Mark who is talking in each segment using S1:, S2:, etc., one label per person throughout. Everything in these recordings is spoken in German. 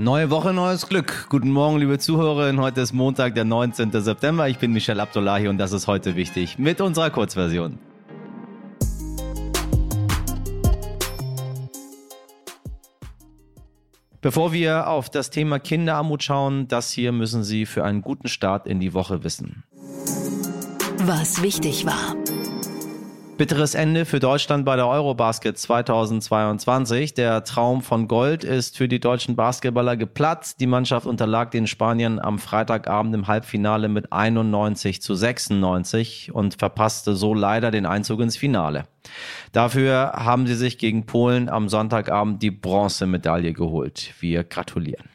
S1: Neue Woche, neues Glück. Guten Morgen, liebe Zuhörerinnen. Heute ist Montag, der 19. September. Ich bin Michel Abdullahi und das ist heute wichtig mit unserer Kurzversion. Bevor wir auf das Thema Kinderarmut schauen, das hier müssen Sie für einen guten Start in die Woche wissen.
S2: Was wichtig war.
S1: Bitteres Ende für Deutschland bei der Eurobasket 2022. Der Traum von Gold ist für die deutschen Basketballer geplatzt. Die Mannschaft unterlag den Spaniern am Freitagabend im Halbfinale mit 91 zu 96 und verpasste so leider den Einzug ins Finale. Dafür haben sie sich gegen Polen am Sonntagabend die Bronzemedaille geholt. Wir gratulieren.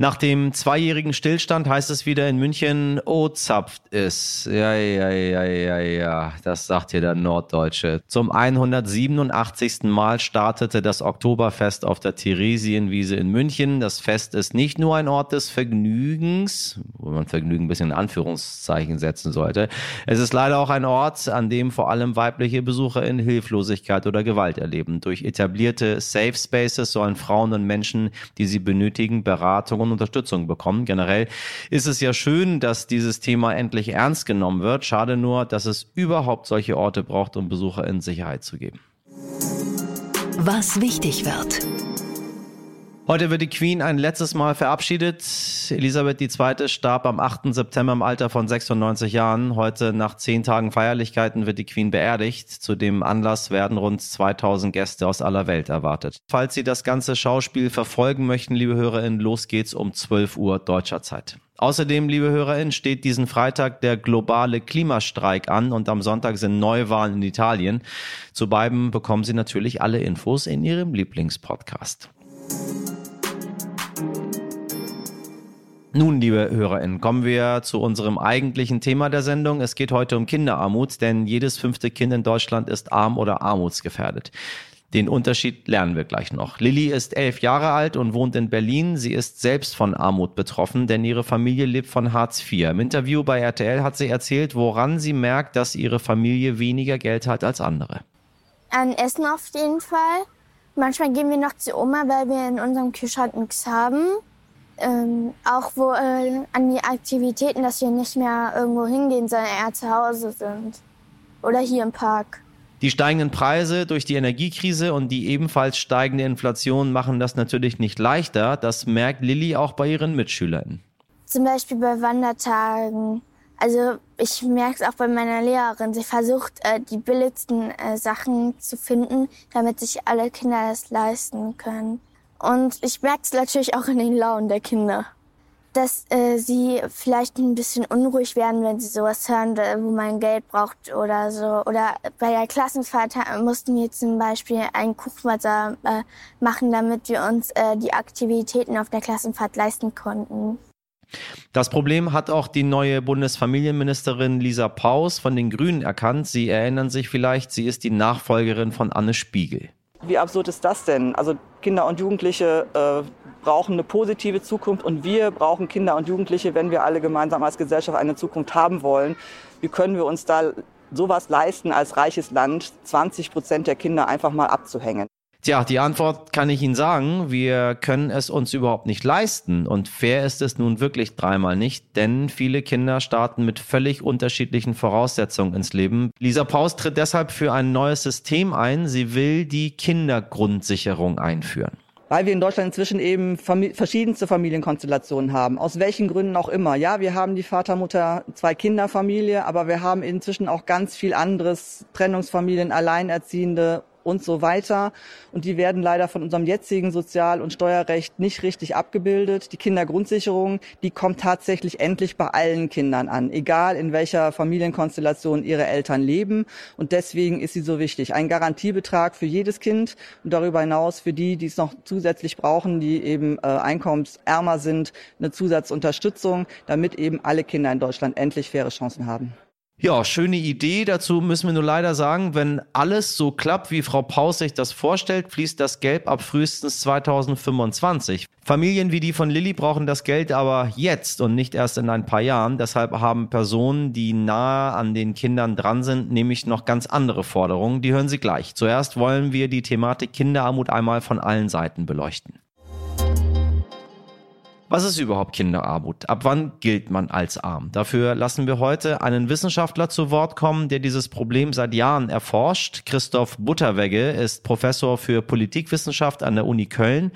S1: Nach dem zweijährigen Stillstand heißt es wieder in München, oh, zapft es. Ja, ja, ja, ja, ja, das sagt hier der Norddeutsche. Zum 187. Mal startete das Oktoberfest auf der Theresienwiese in München. Das Fest ist nicht nur ein Ort des Vergnügens, wo man Vergnügen ein bisschen in Anführungszeichen setzen sollte. Es ist leider auch ein Ort, an dem vor allem weibliche Besucher in Hilflosigkeit oder Gewalt erleben. Durch etablierte Safe Spaces sollen Frauen und Menschen, die sie benötigen, Beratungen und Unterstützung bekommen. Generell ist es ja schön, dass dieses Thema endlich ernst genommen wird. Schade nur, dass es überhaupt solche Orte braucht, um Besucher in Sicherheit zu geben.
S2: Was wichtig wird.
S1: Heute wird die Queen ein letztes Mal verabschiedet. Elisabeth II. starb am 8. September im Alter von 96 Jahren. Heute nach zehn Tagen Feierlichkeiten wird die Queen beerdigt. Zu dem Anlass werden rund 2000 Gäste aus aller Welt erwartet. Falls Sie das ganze Schauspiel verfolgen möchten, liebe HörerInnen, los geht's um 12 Uhr deutscher Zeit. Außerdem, liebe HörerInnen, steht diesen Freitag der globale Klimastreik an und am Sonntag sind Neuwahlen in Italien. Zu beiden bekommen Sie natürlich alle Infos in Ihrem Lieblingspodcast. Nun, liebe HörerInnen, kommen wir zu unserem eigentlichen Thema der Sendung. Es geht heute um Kinderarmut, denn jedes fünfte Kind in Deutschland ist arm oder armutsgefährdet. Den Unterschied lernen wir gleich noch. Lilly ist elf Jahre alt und wohnt in Berlin. Sie ist selbst von Armut betroffen, denn ihre Familie lebt von Hartz IV. Im Interview bei RTL hat sie erzählt, woran sie merkt, dass ihre Familie weniger Geld hat als andere.
S3: An Essen auf jeden Fall. Manchmal gehen wir noch zu Oma, weil wir in unserem Kühlschrank nichts haben ähm, auch wo, äh, an die Aktivitäten, dass wir nicht mehr irgendwo hingehen, sondern eher zu Hause sind. Oder hier im Park.
S1: Die steigenden Preise durch die Energiekrise und die ebenfalls steigende Inflation machen das natürlich nicht leichter. Das merkt Lilly auch bei ihren Mitschülern.
S3: Zum Beispiel bei Wandertagen. Also ich merke es auch bei meiner Lehrerin. Sie versucht, äh, die billigsten äh, Sachen zu finden, damit sich alle Kinder das leisten können. Und ich merke es natürlich auch in den Launen der Kinder. Dass äh, sie vielleicht ein bisschen unruhig werden, wenn sie sowas hören, wo man Geld braucht oder so. Oder bei der Klassenfahrt mussten wir zum Beispiel einen Kuchwasser äh, machen, damit wir uns äh, die Aktivitäten auf der Klassenfahrt leisten konnten.
S1: Das Problem hat auch die neue Bundesfamilienministerin Lisa Paus von den Grünen erkannt. Sie erinnern sich vielleicht, sie ist die Nachfolgerin von Anne Spiegel.
S4: Wie absurd ist das denn? Also Kinder und Jugendliche äh, brauchen eine positive Zukunft und wir brauchen Kinder und Jugendliche, wenn wir alle gemeinsam als Gesellschaft eine Zukunft haben wollen. Wie können wir uns da sowas leisten als reiches Land, 20 Prozent der Kinder einfach mal abzuhängen?
S1: Tja, die Antwort kann ich Ihnen sagen. Wir können es uns überhaupt nicht leisten. Und fair ist es nun wirklich dreimal nicht, denn viele Kinder starten mit völlig unterschiedlichen Voraussetzungen ins Leben. Lisa Paus tritt deshalb für ein neues System ein. Sie will die Kindergrundsicherung einführen
S4: weil wir in Deutschland inzwischen eben Famili verschiedenste Familienkonstellationen haben, aus welchen Gründen auch immer. Ja, wir haben die Vater, Mutter, zwei Kinderfamilie, aber wir haben inzwischen auch ganz viel anderes, Trennungsfamilien, Alleinerziehende und so weiter. Und die werden leider von unserem jetzigen Sozial- und Steuerrecht nicht richtig abgebildet. Die Kindergrundsicherung, die kommt tatsächlich endlich bei allen Kindern an, egal in welcher Familienkonstellation ihre Eltern leben. Und deswegen ist sie so wichtig. Ein Garantiebetrag für jedes Kind und darüber hinaus für die, die es noch zusätzlich brauchen, die eben äh, einkommensärmer sind, eine Zusatzunterstützung, damit eben alle Kinder in Deutschland endlich faire Chancen haben.
S1: Ja, schöne Idee. Dazu müssen wir nur leider sagen, wenn alles so klappt, wie Frau Paus sich das vorstellt, fließt das Geld ab frühestens 2025. Familien wie die von Lilly brauchen das Geld aber jetzt und nicht erst in ein paar Jahren. Deshalb haben Personen, die nahe an den Kindern dran sind, nämlich noch ganz andere Forderungen. Die hören Sie gleich. Zuerst wollen wir die Thematik Kinderarmut einmal von allen Seiten beleuchten. Was ist überhaupt Kinderarmut? Ab wann gilt man als arm? Dafür lassen wir heute einen Wissenschaftler zu Wort kommen, der dieses Problem seit Jahren erforscht. Christoph Butterwegge ist Professor für Politikwissenschaft an der Uni Köln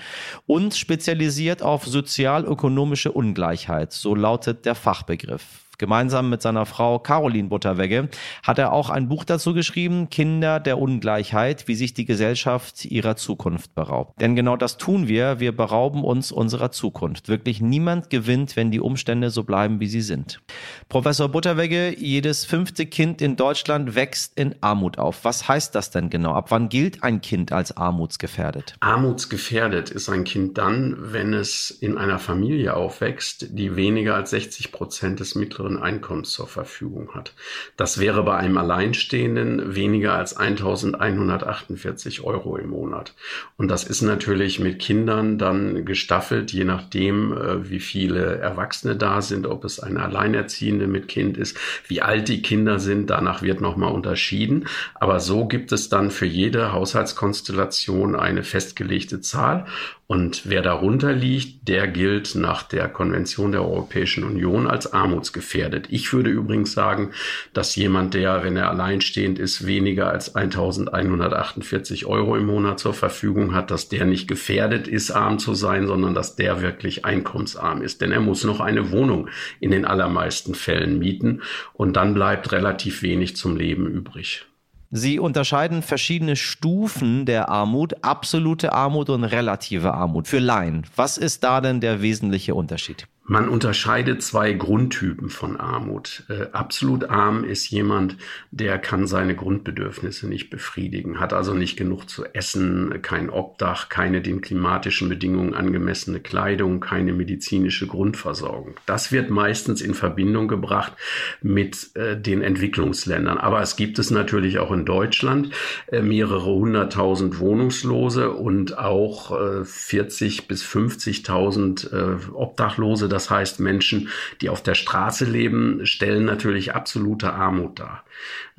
S1: und spezialisiert auf sozialökonomische Ungleichheit. So lautet der Fachbegriff. Gemeinsam mit seiner Frau Caroline Butterwegge hat er auch ein Buch dazu geschrieben, Kinder der Ungleichheit, wie sich die Gesellschaft ihrer Zukunft beraubt. Denn genau das tun wir, wir berauben uns unserer Zukunft. Wirklich niemand gewinnt, wenn die Umstände so bleiben, wie sie sind. Professor Butterwegge, jedes fünfte Kind in Deutschland wächst in Armut auf. Was heißt das denn genau? Ab wann gilt ein Kind als armutsgefährdet?
S5: Armutsgefährdet ist ein Kind dann, wenn es in einer Familie aufwächst, die weniger als 60 Prozent des mittleren mittleren Einkommens zur Verfügung hat. Das wäre bei einem Alleinstehenden weniger als 1148 Euro im Monat. Und das ist natürlich mit Kindern dann gestaffelt, je nachdem, äh, wie viele Erwachsene da sind, ob es eine Alleinerziehende mit Kind ist, wie alt die Kinder sind. Danach wird nochmal unterschieden. Aber so gibt es dann für jede Haushaltskonstellation eine festgelegte Zahl. Und wer darunter liegt, der gilt nach der Konvention der Europäischen Union als armutsgefährdet. Ich würde übrigens sagen, dass jemand, der, wenn er alleinstehend ist, weniger als 1148 Euro im Monat zur Verfügung hat, dass der nicht gefährdet ist, arm zu sein, sondern dass der wirklich einkommensarm ist. Denn er muss noch eine Wohnung in den allermeisten Fällen mieten und dann bleibt relativ wenig zum Leben übrig.
S1: Sie unterscheiden verschiedene Stufen der Armut, absolute Armut und relative Armut für Laien. Was ist da denn der wesentliche Unterschied?
S5: Man unterscheidet zwei Grundtypen von Armut. Äh, absolut arm ist jemand, der kann seine Grundbedürfnisse nicht befriedigen, hat also nicht genug zu essen, kein Obdach, keine den klimatischen Bedingungen angemessene Kleidung, keine medizinische Grundversorgung. Das wird meistens in Verbindung gebracht mit äh, den Entwicklungsländern. Aber es gibt es natürlich auch in Deutschland äh, mehrere hunderttausend Wohnungslose und auch 40 äh, bis 50.000 äh, Obdachlose das heißt, Menschen, die auf der Straße leben, stellen natürlich absolute Armut dar.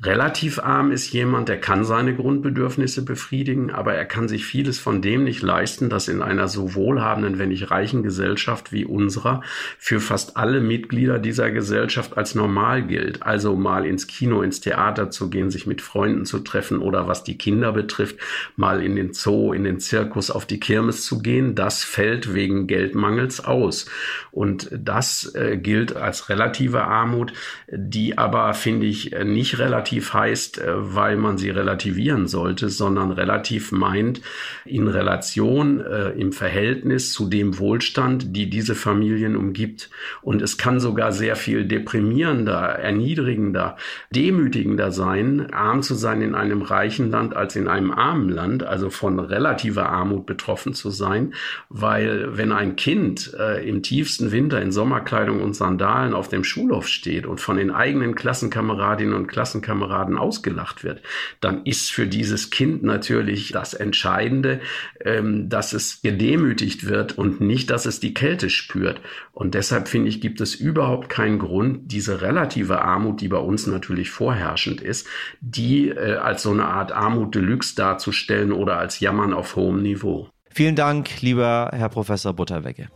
S5: Relativ arm ist jemand, der kann seine Grundbedürfnisse befriedigen, aber er kann sich vieles von dem nicht leisten, das in einer so wohlhabenden, wenn nicht reichen Gesellschaft wie unserer für fast alle Mitglieder dieser Gesellschaft als normal gilt. Also mal ins Kino, ins Theater zu gehen, sich mit Freunden zu treffen oder was die Kinder betrifft, mal in den Zoo, in den Zirkus, auf die Kirmes zu gehen, das fällt wegen Geldmangels aus. Und das äh, gilt als relative Armut, die aber, finde ich, nicht relativ heißt, äh, weil man sie relativieren sollte, sondern relativ meint in Relation, äh, im Verhältnis zu dem Wohlstand, die diese Familien umgibt. Und es kann sogar sehr viel deprimierender, erniedrigender, demütigender sein, arm zu sein in einem reichen Land als in einem armen Land, also von relativer Armut betroffen zu sein, weil wenn ein Kind äh, im tiefsten Winter in Sommerkleidung und Sandalen auf dem Schulhof steht und von den eigenen Klassenkameradinnen und Klassenkameraden ausgelacht wird, dann ist für dieses Kind natürlich das Entscheidende, ähm, dass es gedemütigt wird und nicht, dass es die Kälte spürt. Und deshalb finde ich, gibt es überhaupt keinen Grund, diese relative Armut, die bei uns natürlich vorherrschend ist, die äh, als so eine Art Armut Deluxe darzustellen oder als Jammern auf hohem Niveau.
S1: Vielen Dank, lieber Herr Professor Butterwegge.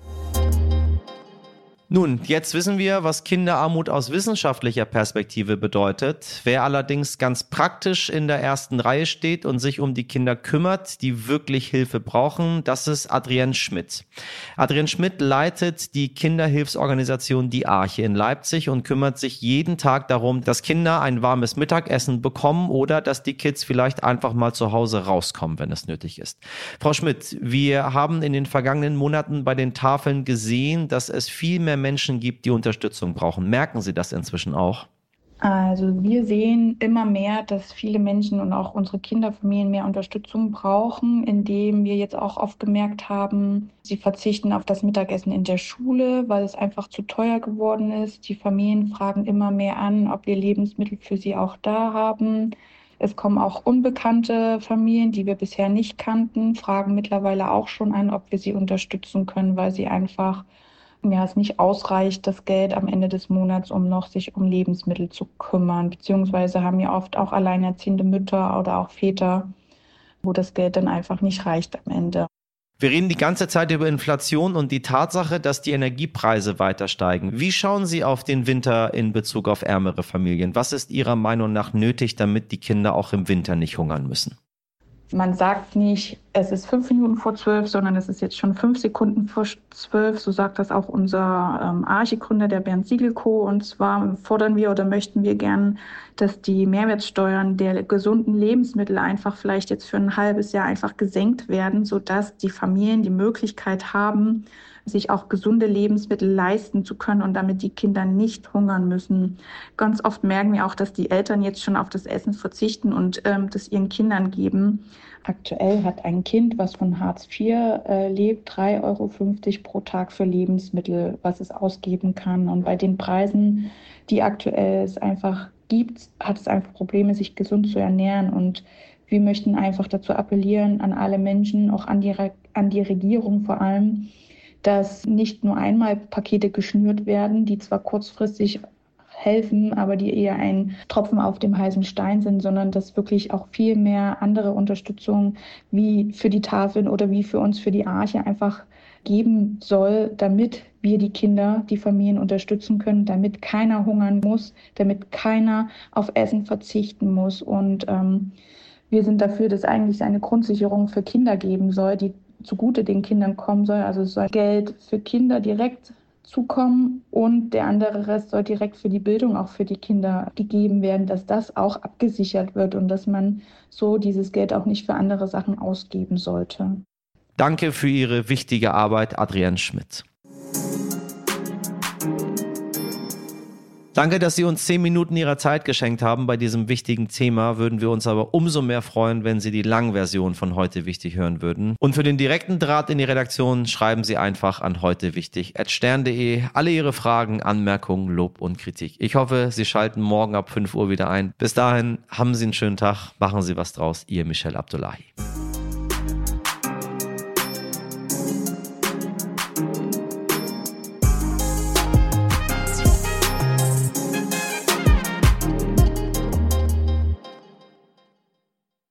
S1: Nun, jetzt wissen wir, was Kinderarmut aus wissenschaftlicher Perspektive bedeutet. Wer allerdings ganz praktisch in der ersten Reihe steht und sich um die Kinder kümmert, die wirklich Hilfe brauchen, das ist Adrienne Schmidt. Adrienne Schmidt leitet die Kinderhilfsorganisation Die Arche in Leipzig und kümmert sich jeden Tag darum, dass Kinder ein warmes Mittagessen bekommen oder dass die Kids vielleicht einfach mal zu Hause rauskommen, wenn es nötig ist. Frau Schmidt, wir haben in den vergangenen Monaten bei den Tafeln gesehen, dass es viel mehr Menschen gibt, die Unterstützung brauchen. Merken Sie das inzwischen auch?
S6: Also wir sehen immer mehr, dass viele Menschen und auch unsere Kinderfamilien mehr Unterstützung brauchen, indem wir jetzt auch oft gemerkt haben, sie verzichten auf das Mittagessen in der Schule, weil es einfach zu teuer geworden ist. Die Familien fragen immer mehr an, ob wir Lebensmittel für sie auch da haben. Es kommen auch unbekannte Familien, die wir bisher nicht kannten, fragen mittlerweile auch schon an, ob wir sie unterstützen können, weil sie einfach ja, es nicht ausreicht, das Geld am Ende des Monats, um noch sich um Lebensmittel zu kümmern. Beziehungsweise haben ja oft auch alleinerziehende Mütter oder auch Väter, wo das Geld dann einfach nicht reicht am Ende.
S1: Wir reden die ganze Zeit über Inflation und die Tatsache, dass die Energiepreise weiter steigen. Wie schauen Sie auf den Winter in Bezug auf ärmere Familien? Was ist Ihrer Meinung nach nötig, damit die Kinder auch im Winter nicht hungern müssen?
S6: Man sagt nicht, es ist fünf Minuten vor zwölf, sondern es ist jetzt schon fünf Sekunden vor zwölf. So sagt das auch unser ähm, Archigründer, der Bernd Siegelko. Und zwar fordern wir oder möchten wir gern, dass die Mehrwertsteuern der gesunden Lebensmittel einfach vielleicht jetzt für ein halbes Jahr einfach gesenkt werden, sodass die Familien die Möglichkeit haben, sich auch gesunde Lebensmittel leisten zu können und damit die Kinder nicht hungern müssen. Ganz oft merken wir auch, dass die Eltern jetzt schon auf das Essen verzichten und ähm, das ihren Kindern geben. Aktuell hat ein Kind, was von Hartz IV äh, lebt, 3,50 Euro pro Tag für Lebensmittel, was es ausgeben kann. Und bei den Preisen, die aktuell es einfach gibt, hat es einfach Probleme, sich gesund zu ernähren. Und wir möchten einfach dazu appellieren an alle Menschen, auch an die, an die Regierung vor allem, dass nicht nur einmal Pakete geschnürt werden, die zwar kurzfristig helfen, aber die eher ein Tropfen auf dem heißen Stein sind, sondern dass wirklich auch viel mehr andere Unterstützung wie für die Tafeln oder wie für uns für die Arche einfach geben soll, damit wir die Kinder, die Familien unterstützen können, damit keiner hungern muss, damit keiner auf Essen verzichten muss. Und ähm, wir sind dafür, dass eigentlich eine Grundsicherung für Kinder geben soll, die zugute den Kindern kommen soll. Also es soll Geld für Kinder direkt zukommen und der andere Rest soll direkt für die Bildung auch für die Kinder gegeben werden, dass das auch abgesichert wird und dass man so dieses Geld auch nicht für andere Sachen ausgeben sollte.
S1: Danke für Ihre wichtige Arbeit, Adrienne Schmidt. Danke, dass Sie uns zehn Minuten Ihrer Zeit geschenkt haben bei diesem wichtigen Thema. Würden wir uns aber umso mehr freuen, wenn Sie die Langversion von heute wichtig hören würden. Und für den direkten Draht in die Redaktion schreiben Sie einfach an heute stern.de alle Ihre Fragen, Anmerkungen, Lob und Kritik. Ich hoffe, Sie schalten morgen ab 5 Uhr wieder ein. Bis dahin haben Sie einen schönen Tag, machen Sie was draus. Ihr Michel Abdullahi.